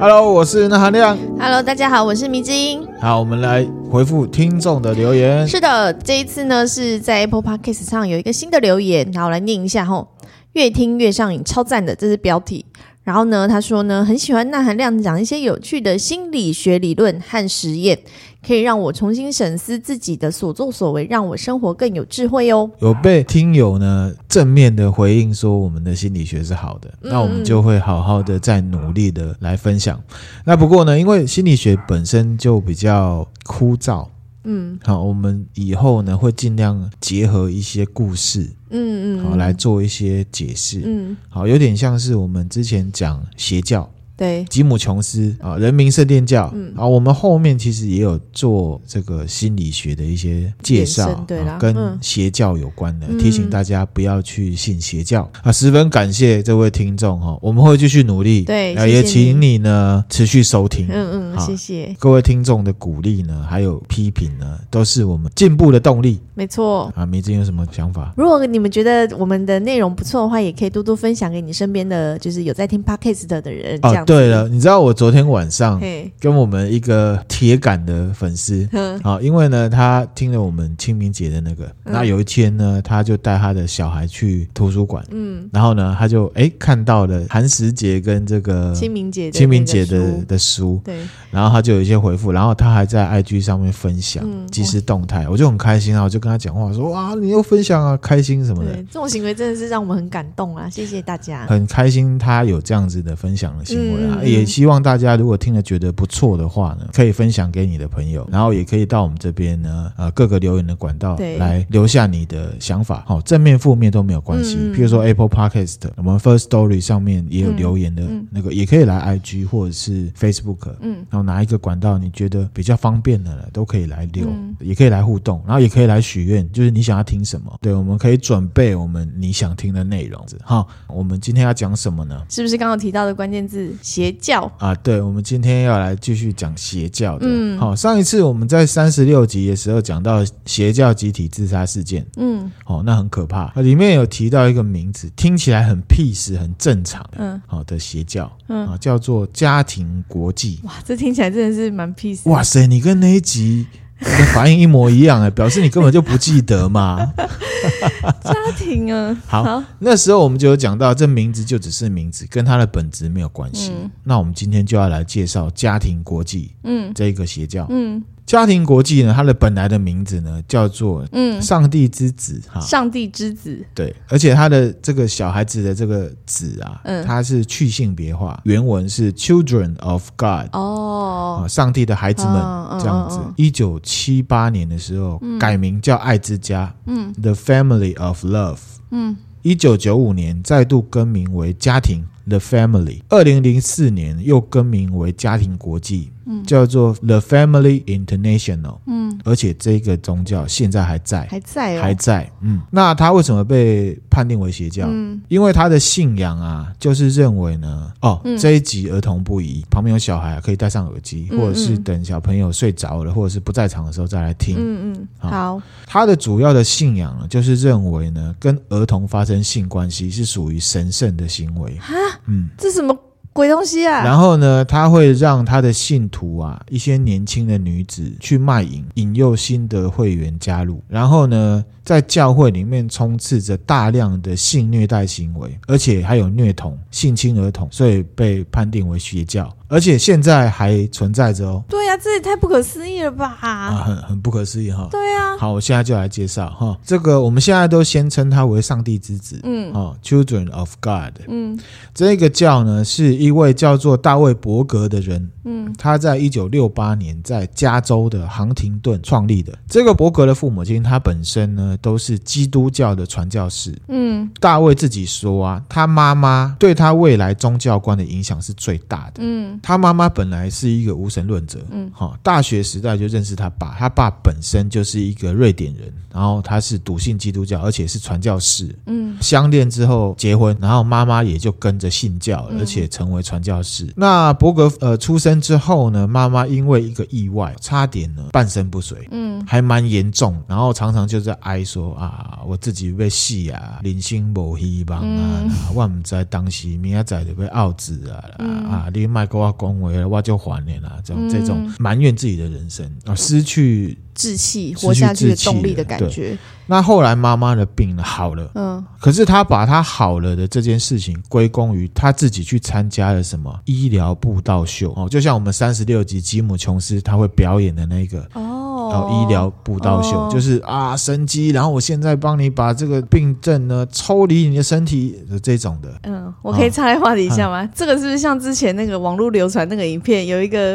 Hello，我是那含亮。Hello，大家好，我是迷之音。好，我们来回复听众的留言。是的，这一次呢是在 Apple Podcast 上有一个新的留言，然后来念一下吼。越听越上瘾，超赞的，这是标题。然后呢，他说呢，很喜欢那含亮讲一些有趣的心理学理论和实验，可以让我重新审思自己的所作所为，让我生活更有智慧哦。有被听友呢正面的回应说我们的心理学是好的，嗯、那我们就会好好的再努力的来分享。那不过呢，因为心理学本身就比较枯燥。嗯，好，我们以后呢会尽量结合一些故事，嗯嗯，好来做一些解释，嗯，好，有点像是我们之前讲邪教。对，吉姆琼斯啊，人民圣殿教，嗯。啊，我们后面其实也有做这个心理学的一些介绍，对啦，跟邪教有关的，提醒大家不要去信邪教。啊。十分感谢这位听众哈，我们会继续努力，对，也请你呢持续收听，嗯嗯，谢谢。各位听众的鼓励呢，还有批评呢，都是我们进步的动力。没错。啊，迷之有什么想法？如果你们觉得我们的内容不错的话，也可以多多分享给你身边的就是有在听 Podcast 的人，这样。对了，你知道我昨天晚上跟我们一个铁杆的粉丝，好，因为呢，他听了我们清明节的那个，那有一天呢，他就带他的小孩去图书馆，嗯，然后呢，他就哎看到了寒食节跟这个清明节清明节的的书，对，然后他就有一些回复，然后他还在 IG 上面分享即时动态，我就很开心啊，我就跟他讲话说哇，你又分享啊，开心什么的，这种行为真的是让我们很感动啊，谢谢大家，很开心他有这样子的分享的行为。也希望大家如果听了觉得不错的话呢，可以分享给你的朋友，然后也可以到我们这边呢，呃，各个留言的管道来留下你的想法，好，正面负面都没有关系。譬如说 Apple Podcast，我们 First Story 上面也有留言的那个，也可以来 IG 或者是 Facebook，嗯，然后哪一个管道你觉得比较方便的呢，都可以来留，也可以来互动，然后也可以来许愿，就是你想要听什么，对，我们可以准备我们你想听的内容。好，我们今天要讲什么呢？是不是刚刚提到的关键字？邪教啊，对，我们今天要来继续讲邪教的。嗯，好，上一次我们在三十六集的时候讲到邪教集体自杀事件。嗯，好，那很可怕。里面有提到一个名字，听起来很 peace，很正常。嗯，好的邪教，嗯，啊，叫做家庭国际。哇，这听起来真的是蛮 peace。哇塞，你跟那一集。的反应一模一样哎，表示你根本就不记得嘛。家庭啊，好，好，那时候我们就有讲到，这名字就只是名字，跟它的本质没有关系。嗯、那我们今天就要来介绍家庭国际，嗯，这一个邪教，嗯。家庭国际呢，它的本来的名字呢叫做嗯，上帝之子哈，上帝之子。对，而且它的这个小孩子的这个子啊，嗯，它是去性别化，原文是 Children of God 哦，上帝的孩子们这样子。一九七八年的时候改名叫爱之家，嗯，The Family of Love，嗯，一九九五年再度更名为家庭 The Family，二零零四年又更名为家庭国际。叫做 The Family International，嗯，而且这个宗教现在还在，还在、哦，还在，嗯。那他为什么被判定为邪教？嗯，因为他的信仰啊，就是认为呢，哦，嗯、这一集儿童不宜，旁边有小孩、啊、可以戴上耳机，或者是等小朋友睡着了，或者是不在场的时候再来听。嗯嗯，好。好，他的主要的信仰呢，就是认为呢，跟儿童发生性关系是属于神圣的行为。哈，嗯，这什么？鬼东西啊！然后呢，他会让他的信徒啊，一些年轻的女子去卖淫，引诱新的会员加入。然后呢，在教会里面充斥着大量的性虐待行为，而且还有虐童、性侵儿童，所以被判定为邪教。而且现在还存在着哦。对呀、啊，这也太不可思议了吧！啊，很很不可思议哈。对呀、啊。好，我现在就来介绍哈。这个我们现在都先称他为上帝之子，嗯，哦，Children of God，嗯，这个教呢是一位叫做大卫伯格的人，嗯，他在一九六八年在加州的杭廷顿创立的。这个伯格的父母亲他本身呢都是基督教的传教士，嗯，大卫自己说啊，他妈妈对他未来宗教观的影响是最大的，嗯。他妈妈本来是一个无神论者，嗯，好，大学时代就认识他爸，他爸本身就是一个瑞典人，然后他是笃信基督教，而且是传教士，嗯，相恋之后结婚，然后妈妈也就跟着信教，而且成成为传教士。那伯格呃出生之后呢，妈妈因为一个意外，差点呢半身不遂，嗯，还蛮严重，然后常常就在哀说啊，我自己被戏啊，人生无希望啊，嗯、我唔知当时明仔载就被奥子啊，嗯、啊，你卖给我恭维，我就还你啦，这种、嗯、这种埋怨自己的人生啊，失去。志气，活下去的动力的感觉。那后来妈妈的病呢好了，嗯，可是他把他好了的这件事情归功于他自己去参加了什么医疗布道秀哦，就像我们三十六集吉姆琼斯他会表演的那个哦。然后医疗布道秀、哦、就是啊神机，然后我现在帮你把这个病症呢抽离你的身体的这种的。嗯，我可以插在话题一下吗？哦、这个是不是像之前那个网络流传那个影片，有一个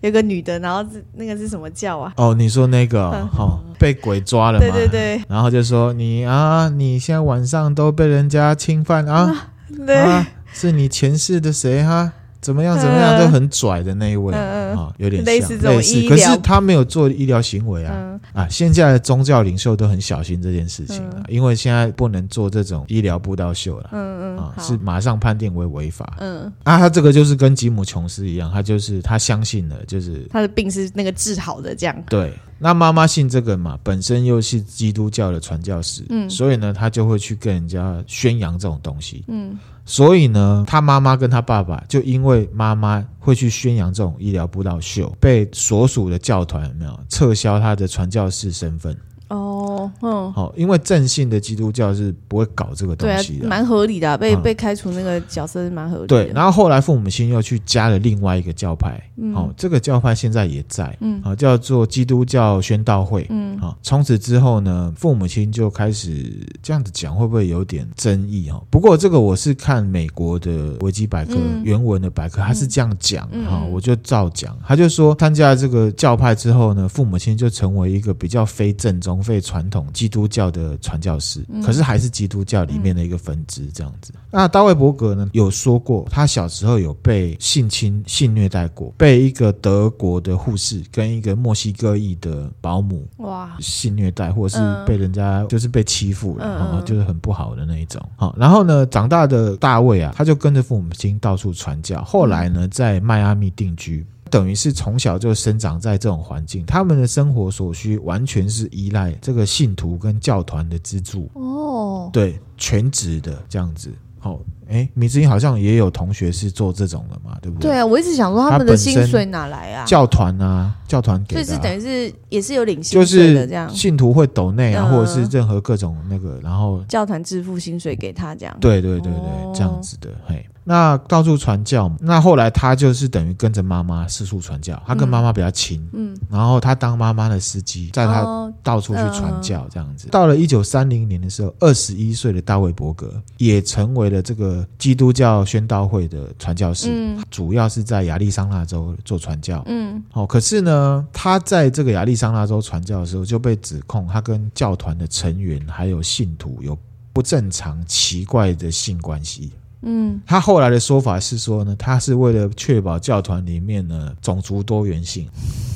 有一个女的，然后那个是什么叫啊？哦，你说那个哦，哦被鬼抓了嘛？对对对。然后就说你啊，你现在晚上都被人家侵犯啊，啊对啊，是你前世的谁哈？怎么样？怎么样？都很拽的那一位啊，有点类似这种，可是他没有做医疗行为啊啊！现在的宗教领袖都很小心这件事情啊，因为现在不能做这种医疗布道秀了，嗯嗯啊，是马上判定为违法，嗯啊，他这个就是跟吉姆琼斯一样，他就是他相信了，就是他的病是那个治好的这样。对，那妈妈信这个嘛，本身又是基督教的传教士，嗯，所以呢，他就会去跟人家宣扬这种东西，嗯。所以呢，他妈妈跟他爸爸就因为妈妈会去宣扬这种医疗布道秀，被所属的教团有没有撤销他的传教士身份。哦，嗯，好，因为正信的基督教是不会搞这个东西的，蛮合理的，被被开除那个角色是蛮合理的。对，然后后来父母亲又去加了另外一个教派，好，这个教派现在也在，嗯，啊，叫做基督教宣道会，嗯，啊，从此之后呢，父母亲就开始这样子讲，会不会有点争议？哦？不过这个我是看美国的维基百科原文的百科，他是这样讲，哈，我就照讲，他就说参加这个教派之后呢，父母亲就成为一个比较非正宗。非传统基督教的传教士，可是还是基督教里面的一个分支这样子。那大卫伯格呢，有说过，他小时候有被性侵、性虐待过，被一个德国的护士跟一个墨西哥裔的保姆哇性虐待，或者是被人家就是被欺负了，啊，就是很不好的那一种。好，然后呢，长大的大卫啊，他就跟着父母亲到处传教，后来呢，在迈阿密定居。等于是从小就生长在这种环境，他们的生活所需完全是依赖这个信徒跟教团的资助哦，对，全职的这样子。好，哎，米之音好像也有同学是做这种的嘛，对不对？对啊，我一直想说他们的薪水哪来啊？教团啊，教团给的，所以是等于是也是有领薪水的这样，信徒会抖内啊，或者是任何各种那个，然后教团支付薪水给他这样。对对对对，这样子的，嘿。那到处传教，那后来他就是等于跟着妈妈四处传教。他跟妈妈比较亲，嗯，然后他当妈妈的司机，在他到处去传教，这样子。到了一九三零年的时候，二十一岁的大卫伯格也成为了这个基督教宣道会的传教士，主要是在亚利桑那州做传教，嗯，好。可是呢，他在这个亚利桑那州传教的时候，就被指控他跟教团的成员还有信徒有不正常、奇怪的性关系。嗯，他后来的说法是说呢，他是为了确保教团里面呢种族多元性。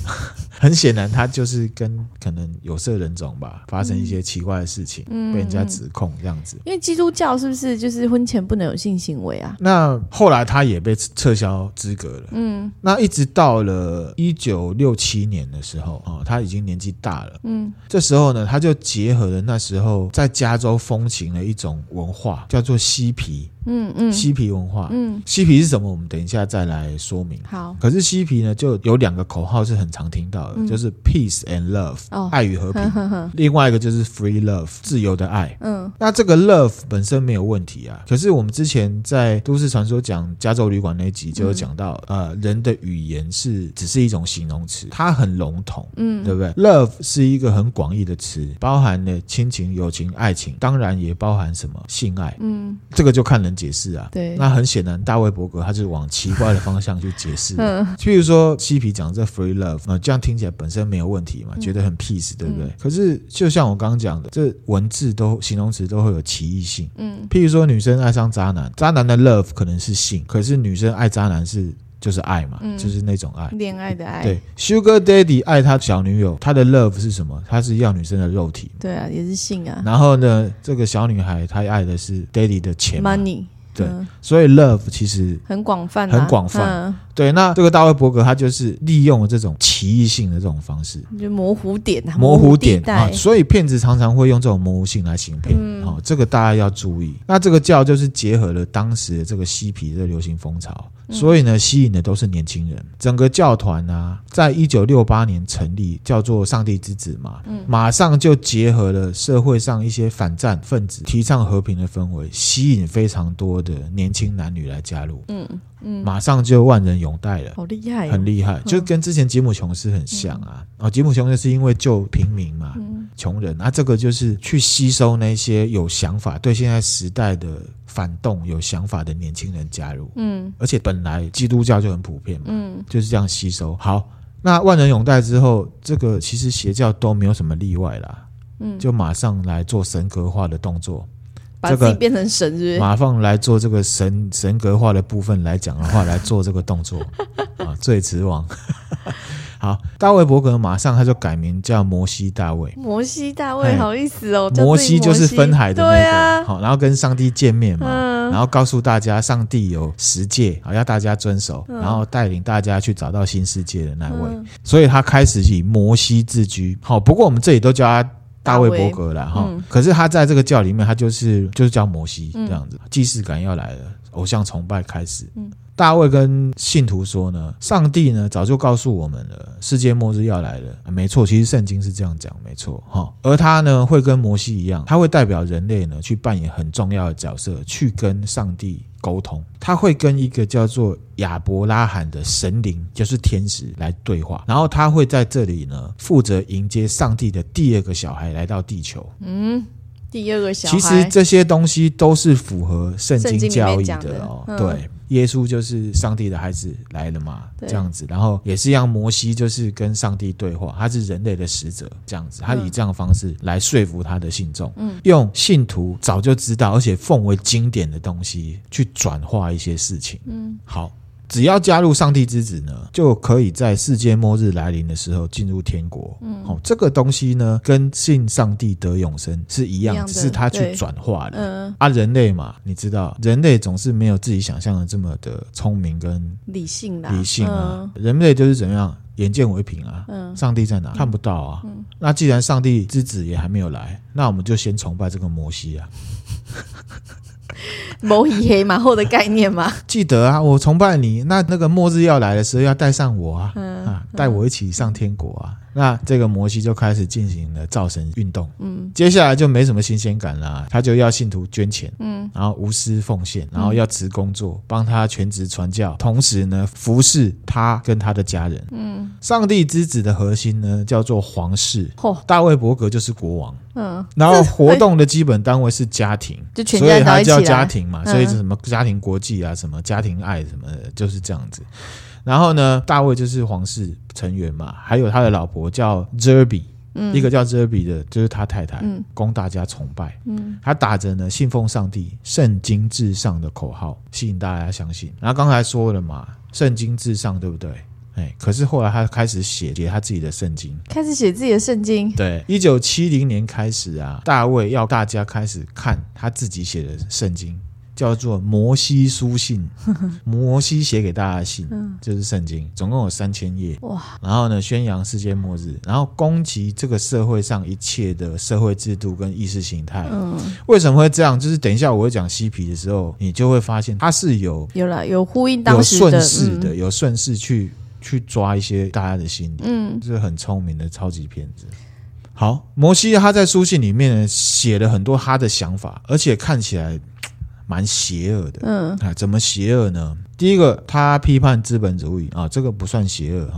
很显然，他就是跟可能有色人种吧发生一些奇怪的事情，嗯、被人家指控这样子。因为基督教是不是就是婚前不能有性行为啊？那后来他也被撤销资格了。嗯，那一直到了一九六七年的时候，哦，他已经年纪大了。嗯，这时候呢，他就结合了那时候在加州风行的一种文化，叫做嬉皮。嗯嗯，嬉皮文化。嗯，嬉皮是什么？我们等一下再来说明。好，可是嬉皮呢，就有两个口号是很常听到的。就是 peace and love，哦，爱与和平。呵呵呵，另外一个就是 free love，自由的爱。嗯，那这个 love 本身没有问题啊。可是我们之前在都市传说讲加州旅馆那集就有讲到，嗯、呃，人的语言是只是一种形容词，它很笼统，嗯，对不对？love 是一个很广义的词，包含了亲情、友情、爱情，当然也包含什么性爱。嗯，这个就看人解释啊。对，那很显然，大卫伯格他是往奇怪的方向去解释。嗯，譬如说嬉皮讲这 free love，那这样听。听起来本身没有问题嘛，觉得很 peace，对不对？嗯、可是就像我刚刚讲的，这文字都形容词都会有歧义性。嗯，譬如说女生爱上渣男，渣男的 love 可能是性，可是女生爱渣男是就是爱嘛，嗯、就是那种爱，恋爱的爱。对，Sugar Daddy 爱他小女友，他的 love 是什么？他是要女生的肉体。对啊，也是性啊。然后呢，这个小女孩她爱的是 Daddy 的钱，Money。对，所以 love 其实很广泛，很广泛。对，那这个大卫伯格他就是利用了这种奇异性的这种方式，就模糊点，模糊点啊，所以骗子常常会用这种模糊性来行骗。好，这个大家要注意。那这个教就是结合了当时的这个嬉皮的流行风潮，所以呢，吸引的都是年轻人。整个教团啊，在一九六八年成立，叫做上帝之子嘛，马上就结合了社会上一些反战分子，提倡和平的氛围，吸引非常多的年轻男女来加入。嗯。马上就万人拥戴了，好厉害，很厉害，就跟之前吉姆琼斯很像啊。哦，吉姆琼斯是因为救平民嘛，穷人，那这个就是去吸收那些有想法、对现在时代的反动有想法的年轻人加入。嗯，而且本来基督教就很普遍嘛，嗯，就是这样吸收。好，那万人拥戴之后，这个其实邪教都没有什么例外啦，嗯，就马上来做神格化的动作。把自己变成神是是？马放来做这个神神格化的部分来讲的话，来做这个动作 啊，最迟王。好，大卫伯格马上他就改名叫摩西大卫。摩西大卫，好意思哦。摩西就是分海的那个，好，然后跟上帝见面嘛，然后告诉大家上帝有十诫，好要大家遵守，然后带领大家去找到新世界的那位，所以他开始以摩西自居。好，不过我们这里都叫他。大卫伯格了哈，嗯、可是他在这个教里面，他就是就是叫摩西这样子，既视感要来了，偶像崇拜开始。嗯大卫跟信徒说呢，上帝呢早就告诉我们了，世界末日要来了。没错，其实圣经是这样讲，没错哈。而他呢会跟摩西一样，他会代表人类呢去扮演很重要的角色，去跟上帝沟通。他会跟一个叫做亚伯拉罕的神灵，就是天使来对话。然后他会在这里呢负责迎接上帝的第二个小孩来到地球。嗯，第二个小孩。其实这些东西都是符合圣经教义的哦。对。耶稣就是上帝的孩子来了嘛，这样子，然后也是让摩西就是跟上帝对话，他是人类的使者，这样子，他以这样的方式来说服他的信众，嗯，用信徒早就知道而且奉为经典的东西去转化一些事情，嗯，好。只要加入上帝之子呢，就可以在世界末日来临的时候进入天国。嗯，好，这个东西呢，跟信上帝得永生是一样，只是他去转化了。嗯，啊，人类嘛，你知道，人类总是没有自己想象的这么的聪明跟理性的理性啊。人类就是怎么样，眼见为凭啊。嗯，上帝在哪？看不到啊。嗯，那既然上帝之子也还没有来，那我们就先崇拜这个摩西啊。摩西黑马后的概念吗？记得啊，我崇拜你。那那个末日要来的时候，要带上我啊，嗯、啊，带我一起上天国啊。那这个摩西就开始进行了造神运动，嗯，接下来就没什么新鲜感了，他就要信徒捐钱，嗯，然后无私奉献，然后要辞工作，帮他全职传教，同时呢服侍他跟他的家人，嗯，上帝之子的核心呢叫做皇室，哦，大卫伯格就是国王，嗯，然后活动的基本单位是家庭，就全家，所以他叫家庭嘛，所以是什么家庭国际啊，什么家庭爱什么的，就是这样子。然后呢，大卫就是皇室成员嘛，还有他的老婆叫 Zerby，嗯，一个叫 Zerby 的，就是他太太，嗯，供大家崇拜，嗯，他打着呢信奉上帝、圣经至上的口号，吸引大家相信。然后刚才说了嘛，圣经至上，对不对？哎，可是后来他开始写写他自己的圣经，开始写自己的圣经。对，一九七零年开始啊，大卫要大家开始看他自己写的圣经。叫做摩西书信，摩西写给大家的信，就是圣经，总共有三千页。哇！然后呢，宣扬世界末日，然后攻击这个社会上一切的社会制度跟意识形态。嗯，为什么会这样？就是等一下我会讲嬉皮的时候，你就会发现他是有有了有呼应当时的，有顺势的，有顺势去去抓一些大家的心理。嗯，这是很聪明的超级骗子。好，摩西他在书信里面呢写了很多他的想法，而且看起来。蛮邪恶的，嗯，啊，怎么邪恶呢？第一个，他批判资本主义啊，这个不算邪恶。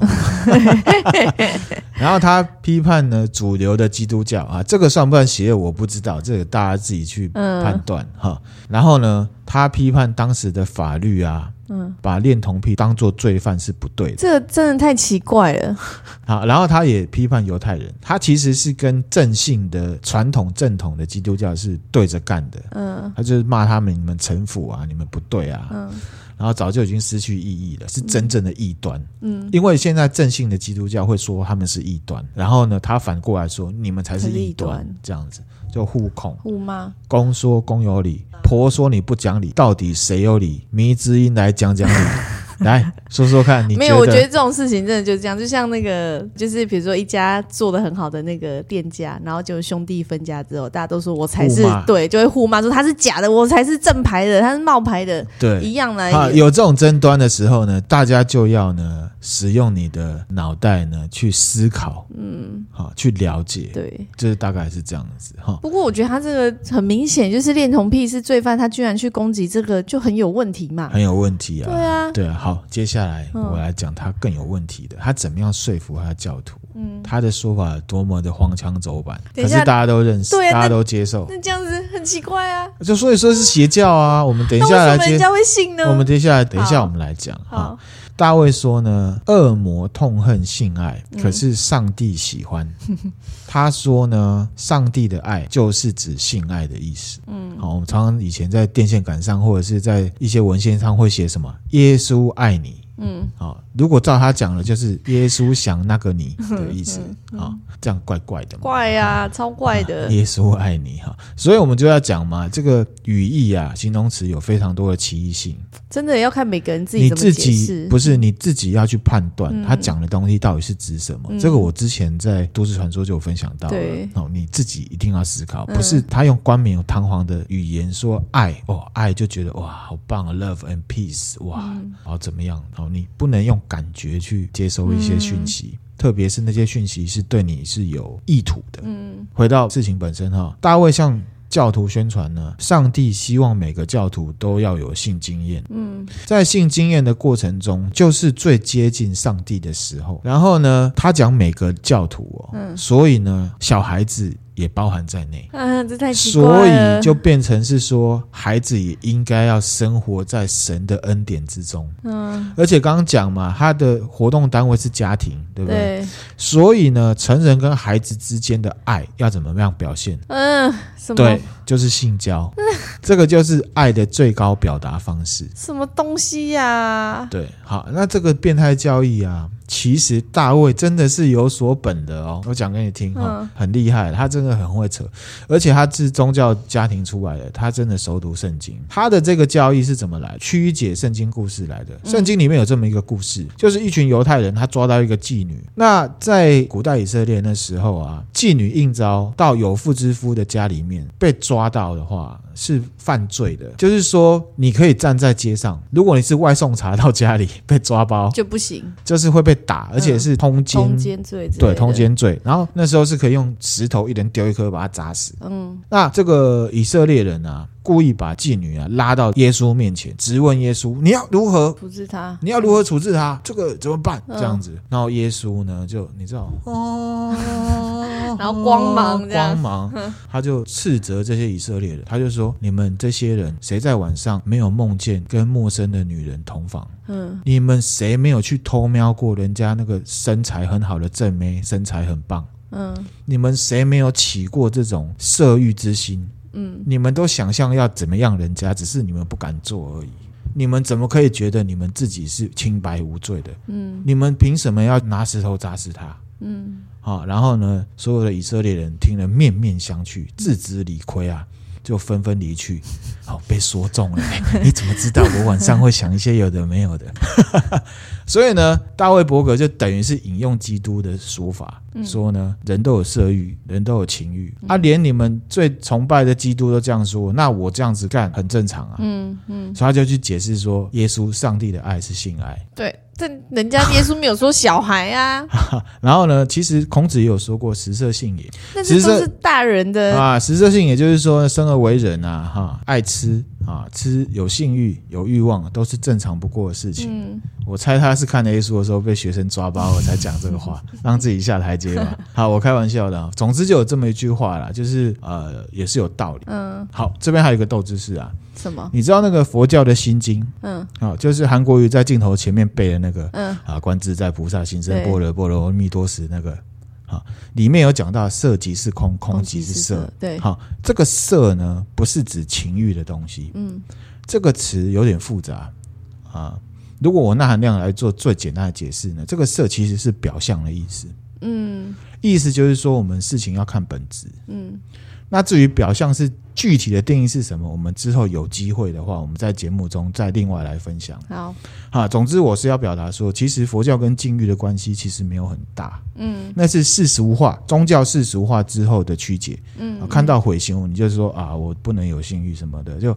然后他批判呢主流的基督教啊，这个算不算邪恶？我不知道，这个大家自己去判断哈。然后呢，他批判当时的法律啊。嗯，把恋童癖当做罪犯是不对的，这个真的太奇怪了。好，然后他也批判犹太人，他其实是跟正信的传统正统的基督教是对着干的。嗯，他就是骂他们，你们城府啊，你们不对啊。嗯，然后早就已经失去意义了，是真正的异端。嗯，因为现在正信的基督教会说他们是异端，然后呢，他反过来说你们才是异端，这样子。就互恐。互骂。公说公有理，婆说你不讲理，到底谁有理？迷之音来讲讲理。来说说看，你没有？我觉得这种事情真的就这样，就像那个，就是比如说一家做的很好的那个店家，然后就兄弟分家之后，大家都说我才是对，就会互骂说他是假的，我才是正牌的，他是冒牌的，对，一样来。啊，有这种争端的时候呢，大家就要呢使用你的脑袋呢去思考，嗯，好，去了解，对，就是大概是这样子哈。不过我觉得他这个很明显就是恋童癖是罪犯，他居然去攻击这个就很有问题嘛，很有问题啊，对啊，对啊。好，接下来我来讲他更有问题的，他怎么样说服他的教徒？嗯，他的说法多么的荒腔走板，可是大家都认识，大家都接受。那这样子很奇怪啊！就所以说是邪教啊！我们等一下来接，人家会信呢？我们接下来等一下我们来讲哈。大卫说呢，恶魔痛恨性爱，可是上帝喜欢。他说呢，上帝的爱就是指性爱的意思。嗯，好，我们常常以前在电线杆上或者是在一些文献上会写什么？耶稣爱你。嗯，好。如果照他讲的，就是耶稣想那个你的意思啊，这样怪怪的，怪呀，超怪的。耶稣爱你哈，所以我们就要讲嘛，这个语义啊，形容词有非常多的歧义性，真的要看每个人自己。你自己不是你自己要去判断他讲的东西到底是指什么。这个我之前在都市传说就有分享到了，哦，你自己一定要思考，不是他用冠冕堂皇的语言说爱哦，爱就觉得哇，好棒啊，love and peace，哇，然后怎么样？哦，你不能用。感觉去接收一些讯息，嗯、特别是那些讯息是对你是有意图的。嗯，回到事情本身哈，大卫向教徒宣传呢，上帝希望每个教徒都要有性经验。嗯，在性经验的过程中，就是最接近上帝的时候。然后呢，他讲每个教徒哦，嗯，所以呢，小孩子。也包含在内，啊，这太奇怪了。所以就变成是说，孩子也应该要生活在神的恩典之中。嗯，而且刚刚讲嘛，他的活动单位是家庭，对不对？对。所以呢，成人跟孩子之间的爱要怎么样表现？嗯，什么？对，就是性交。嗯，这个就是爱的最高表达方式。什么东西呀？啊？对，好，那这个变态教育啊。其实大卫真的是有所本的哦，我讲给你听哈，很厉害，他真的很会扯，而且他是宗教家庭出来的，他真的熟读圣经。他的这个教义是怎么来？曲解圣经故事来的。圣经里面有这么一个故事，就是一群犹太人，他抓到一个妓女。那在古代以色列那时候啊，妓女应招到有妇之夫的家里面被抓到的话。是犯罪的，就是说你可以站在街上，如果你是外送茶到家里被抓包就不行，就是会被打，而且是通奸，通奸罪，对，通奸罪。然后那时候是可以用石头一人丢一颗把它砸死。嗯，那这个以色列人啊。故意把妓女啊拉到耶稣面前，质问耶稣：“你要如何处置他？你要如何处置他？这个怎么办？”这样子，然后耶稣呢，就你知道，然后光芒，光芒，他就斥责这些以色列人，他就说：“你们这些人，谁在晚上没有梦见跟陌生的女人同房？嗯，你们谁没有去偷瞄过人家那个身材很好的正妹，身材很棒？嗯，你们谁没有起过这种色欲之心？”嗯，你们都想象要怎么样人家，只是你们不敢做而已。你们怎么可以觉得你们自己是清白无罪的？嗯，你们凭什么要拿石头砸死他？嗯，好，然后呢，所有的以色列人听了面面相觑，自知理亏啊。就纷纷离去，好，被说中了。你怎么知道我晚上会想一些有的没有的？所以呢，大卫伯格就等于是引用基督的说法，说呢，人都有色欲，人都有情欲啊，连你们最崇拜的基督都这样说，那我这样子干很正常啊。嗯嗯，所以他就去解释说，耶稣上帝的爱是性爱。对。这人家耶稣没有说小孩啊，然后呢，其实孔子也有说过食色性也，那这都是大人的啊。食色性也就是说生而为人啊，哈，爱吃啊，吃有性欲有欲望都是正常不过的事情。嗯，我猜他是看 A 书的时候被学生抓包了才讲这个话，让自己下台阶吧。好，我开玩笑的。总之就有这么一句话啦，就是呃，也是有道理。嗯，好，这边还有一个斗知识啊。什么？你知道那个佛教的心经？嗯，啊，就是韩国瑜在镜头前面背的那个，嗯，啊，观自在菩萨行深般若波罗蜜多时那个，啊，里面有讲到色即是空，空即是色，对，好，这个色呢，不是指情欲的东西，嗯，这个词有点复杂啊。如果我纳含量来做最简单的解释呢，这个色其实是表象的意思，嗯，意思就是说我们事情要看本质，嗯。那至于表象是具体的定义是什么，我们之后有机会的话，我们在节目中再另外来分享。好，啊，总之我是要表达说，其实佛教跟禁欲的关系其实没有很大，嗯，那是世俗化、宗教世俗化之后的曲解，嗯，看到毁刑，你就说啊，我不能有性欲什么的，就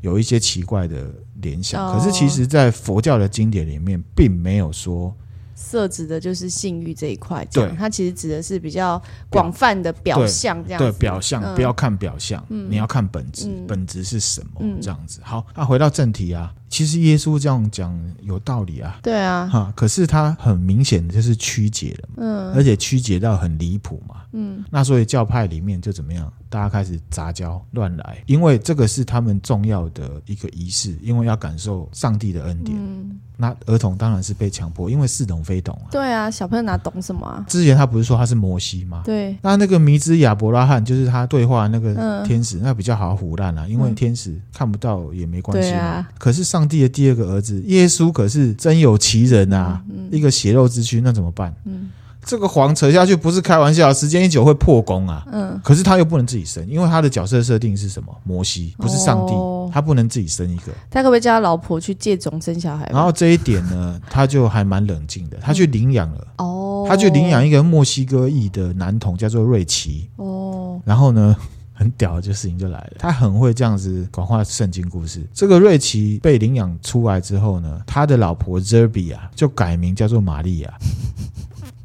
有一些奇怪的联想。哦、可是其实，在佛教的经典里面，并没有说。色指的就是性欲这一块，对，它其实指的是比较广泛的表象，这样子。对，表象不要看表象，你要看本质，本质是什么？这样子。好，那回到正题啊，其实耶稣这样讲有道理啊。对啊，哈，可是他很明显的就是曲解了，嗯，而且曲解到很离谱嘛，嗯，那所以教派里面就怎么样？大家开始杂交乱来，因为这个是他们重要的一个仪式，因为要感受上帝的恩典。嗯那儿童当然是被强迫，因为似懂非懂啊。对啊，小朋友哪懂什么啊？之前他不是说他是摩西吗？对。那那个迷之亚伯拉罕，就是他对话那个天使，嗯、那比较好唬烂啊，因为天使看不到也没关系啊。啊可是上帝的第二个儿子耶稣可是真有其人啊，嗯嗯、一个血肉之躯，那怎么办？嗯。这个谎扯下去不是开玩笑，时间一久会破功啊。嗯，可是他又不能自己生，因为他的角色设定是什么？摩西不是上帝，哦、他不能自己生一个。他可不可以叫他老婆去借种生小孩？然后这一点呢，他就还蛮冷静的，他去领养了。哦，他去领养一个墨西哥裔的男童，叫做瑞奇。哦，然后呢，很屌的就事情就来了，他很会这样子广化圣经故事。这个瑞奇被领养出来之后呢，他的老婆 Zerby 啊，就改名叫做玛利亚。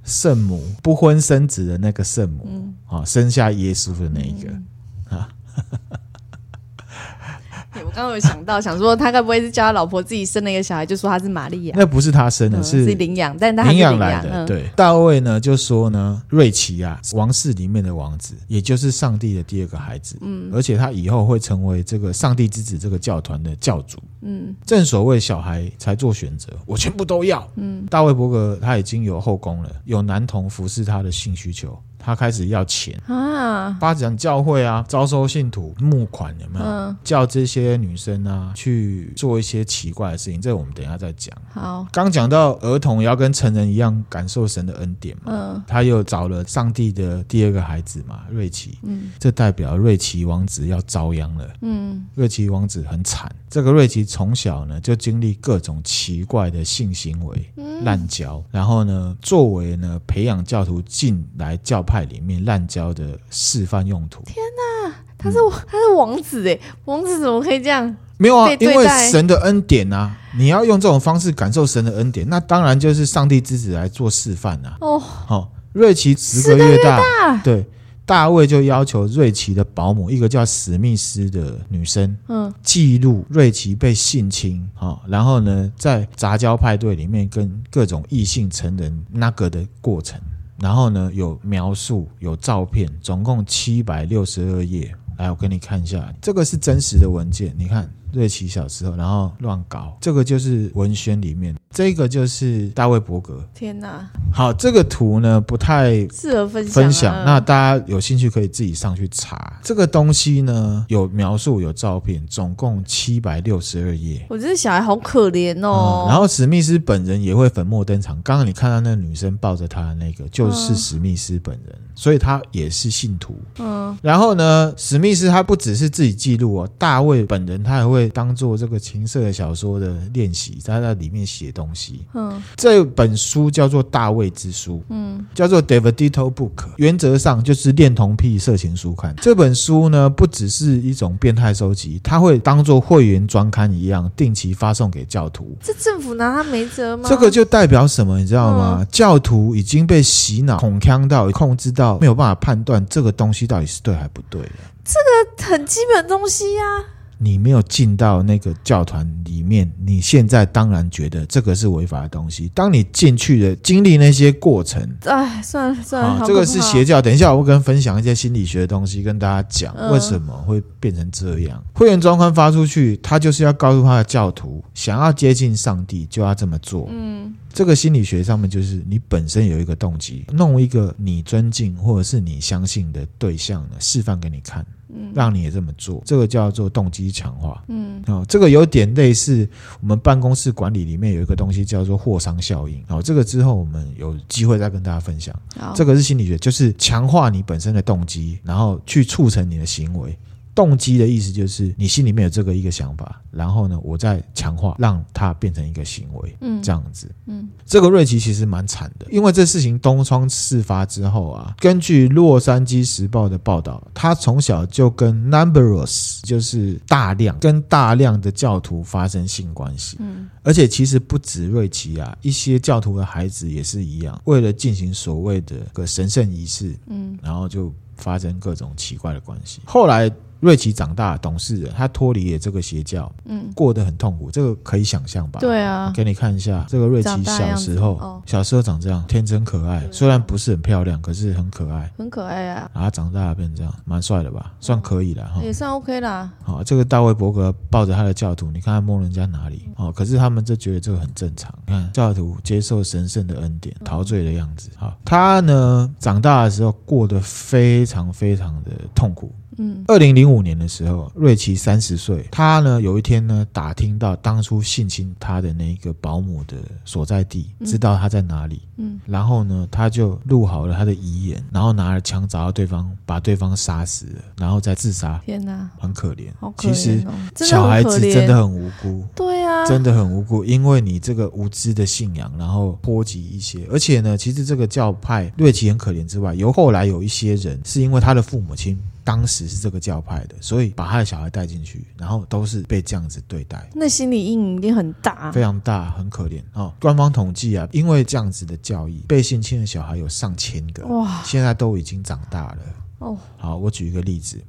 圣母不婚生子的那个圣母，啊、嗯，生下耶稣的那一个，啊、嗯。我刚刚有想到，想说他该不会是叫他老婆自己生了一个小孩，就说他是玛利亚？那不是他生的，是领养，但他领养来的。对，大卫呢就说呢，瑞奇啊，王室里面的王子，也就是上帝的第二个孩子。嗯，而且他以后会成为这个上帝之子这个教团的教主。嗯，正所谓小孩才做选择，我全部都要。嗯，大卫伯格他已经有后宫了，有男童服侍他的性需求。他开始要钱啊，发展教会啊，招收信徒募款有没有？嗯、叫这些女生啊去做一些奇怪的事情，这个我们等一下再讲。好，刚讲到儿童也要跟成人一样感受神的恩典嘛。嗯，他又找了上帝的第二个孩子嘛，瑞奇。嗯，这代表瑞奇王子要遭殃了。嗯，瑞奇王子很惨。这个瑞奇从小呢就经历各种奇怪的性行为、滥交，然后呢作为呢培养教徒进来教派。派里面滥交的示范用途。天哪，他是、嗯、他是王子哎，王子怎么可以这样？没有啊，因为神的恩典啊，你要用这种方式感受神的恩典，那当然就是上帝之子来做示范啊。哦，好、哦，瑞奇十个月大，对，大卫就要求瑞奇的保姆，一个叫史密斯的女生，嗯，记录瑞奇被性侵，哦，然后呢，在杂交派对里面跟各种异性成人那个的过程。然后呢，有描述，有照片，总共七百六十二页。来，我给你看一下，这个是真实的文件，你看。瑞奇小时候，然后乱搞，这个就是文宣里面，这个就是大卫伯格。天哪！好，这个图呢不太适合分享，分享。那大家有兴趣可以自己上去查。这个东西呢有描述，有照片，总共七百六十二页。我觉得小孩好可怜哦。嗯，然后史密斯本人也会粉墨登场。刚刚你看到那个女生抱着他的那个，就是史密斯本人，嗯，所以他也是信徒。嗯。然后呢，史密斯他不只是自己记录哦，大卫本人他还会。当做这个情色小说的练习，他在里面写东西。嗯，这本书叫做《大卫之书》，嗯，叫做《Davidito Book》，原则上就是恋童癖色情书刊。这本书呢，不只是一种变态收集，它会当做会员专刊一样，定期发送给教徒。这政府拿他没辙吗？这个就代表什么，你知道吗？嗯、教徒已经被洗脑、恐腔到、控制到，没有办法判断这个东西到底是对还不对了。这个很基本东西呀、啊。你没有进到那个教团里面，你现在当然觉得这个是违法的东西。当你进去的，经历那些过程，哎，算了算了，啊、这个是邪教。等一下，我会跟分享一些心理学的东西，跟大家讲为什么会变成这样。嗯、会员专刊发出去，他就是要告诉他的教徒，想要接近上帝就要这么做。嗯。这个心理学上面就是你本身有一个动机，弄一个你尊敬或者是你相信的对象呢，示范给你看。嗯让你也这么做，这个叫做动机强化。嗯，哦，这个有点类似我们办公室管理里面有一个东西叫做霍商效应。哦，这个之后我们有机会再跟大家分享。好，这个是心理学，就是强化你本身的动机，然后去促成你的行为。动机的意思就是你心里面有这个一个想法，然后呢，我再强化，让它变成一个行为，嗯，这样子，嗯，这个瑞奇其实蛮惨的，因为这事情东窗事发之后啊，根据洛杉矶时报的报道，他从小就跟 numerous 就是大量跟大量的教徒发生性关系，嗯，而且其实不止瑞奇啊，一些教徒的孩子也是一样，为了进行所谓的个神圣仪式，嗯，然后就发生各种奇怪的关系，后来。瑞奇长大懂事了，他脱离了这个邪教，嗯，过得很痛苦，这个可以想象吧？对啊，给你看一下这个瑞奇小时候，哦、小时候长这样，天真可爱，虽然不是很漂亮，可是很可爱，很可爱啊。然后长大了变这样，蛮帅的吧？算可以了哈，也算 OK 啦。好，这个大卫伯格抱着他的教徒，你看他摸人家哪里？哦，可是他们就觉得这个很正常。你看教徒接受神圣的恩典，陶醉的样子。好，他呢长大的时候过得非常非常的痛苦。嗯，二零零五年的时候，瑞奇三十岁，他呢有一天呢打听到当初性侵他的那个保姆的所在地，知道他在哪里，嗯，然后呢他就录好了他的遗言，然后拿着枪找到对方，把对方杀死了，然后再自杀。天哪，很可怜，好可怜哦，其实小孩子真的很无辜，对啊，真的很无辜，因为你这个无知的信仰，然后波及一些，而且呢，其实这个教派瑞奇很可怜之外，由后来有一些人是因为他的父母亲。当时是这个教派的，所以把他的小孩带进去，然后都是被这样子对待，那心理阴影一定很大，非常大，很可怜哦。官方统计啊，因为这样子的教义，被性侵的小孩有上千个，哇，现在都已经长大了。哦，好，我举一个例子，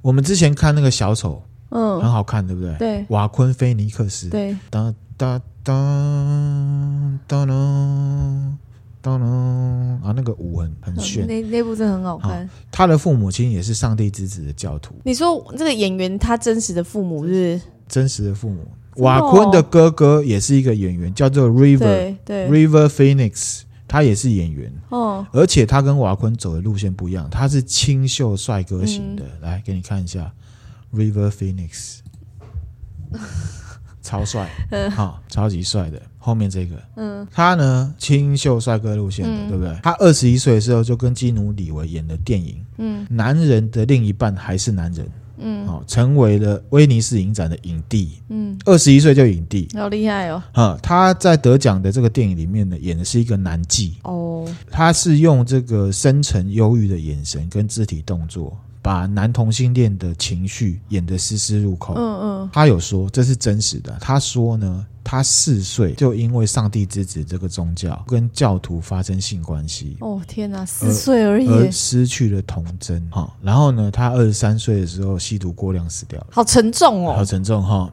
我们之前看那个小丑，嗯，很好看，对不对？对，瓦昆菲尼克斯，对，哒哒哒哒哒。当当啊，那个舞很很炫，那那部真的很好看。他的父母亲也是上帝之子的教徒。你说这个演员他真实的父母是？真实的父母，瓦昆的哥哥也是一个演员，叫做 River，对对，River Phoenix，他也是演员。哦，而且他跟瓦昆走的路线不一样，他是清秀帅哥型的。嗯、来给你看一下，River Phoenix。超帅，嗯，好，超级帅的。后面这个，嗯，他呢，清秀帅哥路线的，嗯、对不对？他二十一岁的时候就跟基努李维演的电影，嗯，男人的另一半还是男人，嗯，好，成为了威尼斯影展的影帝，嗯，二十一岁就影帝，好厉害哦。哈，他在得奖的这个电影里面呢，演的是一个男妓，哦，他是用这个深沉忧郁的眼神跟肢体动作。把男同性恋的情绪演得丝丝入扣。嗯嗯，他有说这是真实的。他说呢，他四岁就因为上帝之子这个宗教跟教徒发生性关系。哦天哪，四岁而已，而失去了童真哈。然后呢，他二十三岁的时候吸毒过量死掉了。好沉重哦，好沉重哈。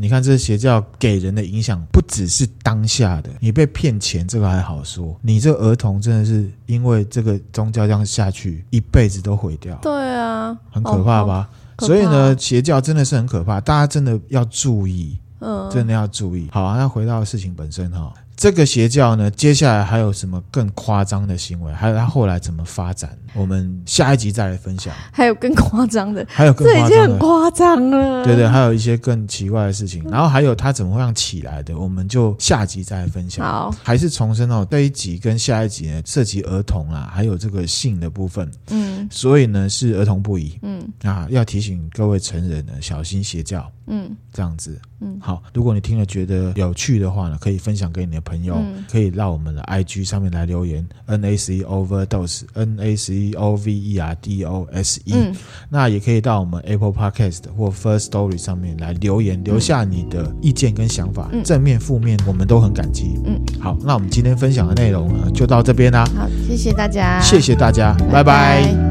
你看，这邪教给人的影响不只是当下的，你被骗钱这个还好说，你这儿童真的是因为这个宗教这样下去，一辈子都毁掉。对啊，很可怕吧？哦、所以呢，邪教真的是很可怕，大家真的要注意，嗯，真的要注意。好啊，那回到事情本身哈。这个邪教呢，接下来还有什么更夸张的行为？还有他后来怎么发展？我们下一集再来分享。还有更夸张的，还有更夸张的，这已经很夸张了。对对，还有一些更奇怪的事情。然后还有他怎么样起来的？我们就下集再来分享。好，还是重申哦，这一集跟下一集呢，涉及儿童啊，还有这个性的部分。嗯，所以呢是儿童不宜。嗯啊，要提醒各位成人呢，小心邪教。嗯，这样子。嗯，好，如果你听了觉得有趣的话呢，可以分享给你的朋友，嗯、可以到我们的 IG 上面来留言，N A C Overdose，N A C O V E R D O S E，嗯、那也可以到我们 Apple Podcast 或 First Story 上面来留言，留下你的意见跟想法，嗯、正面负面我们都很感激。嗯，好，那我们今天分享的内容呢，就到这边啦。好，谢谢大家，谢谢大家，拜拜。拜拜。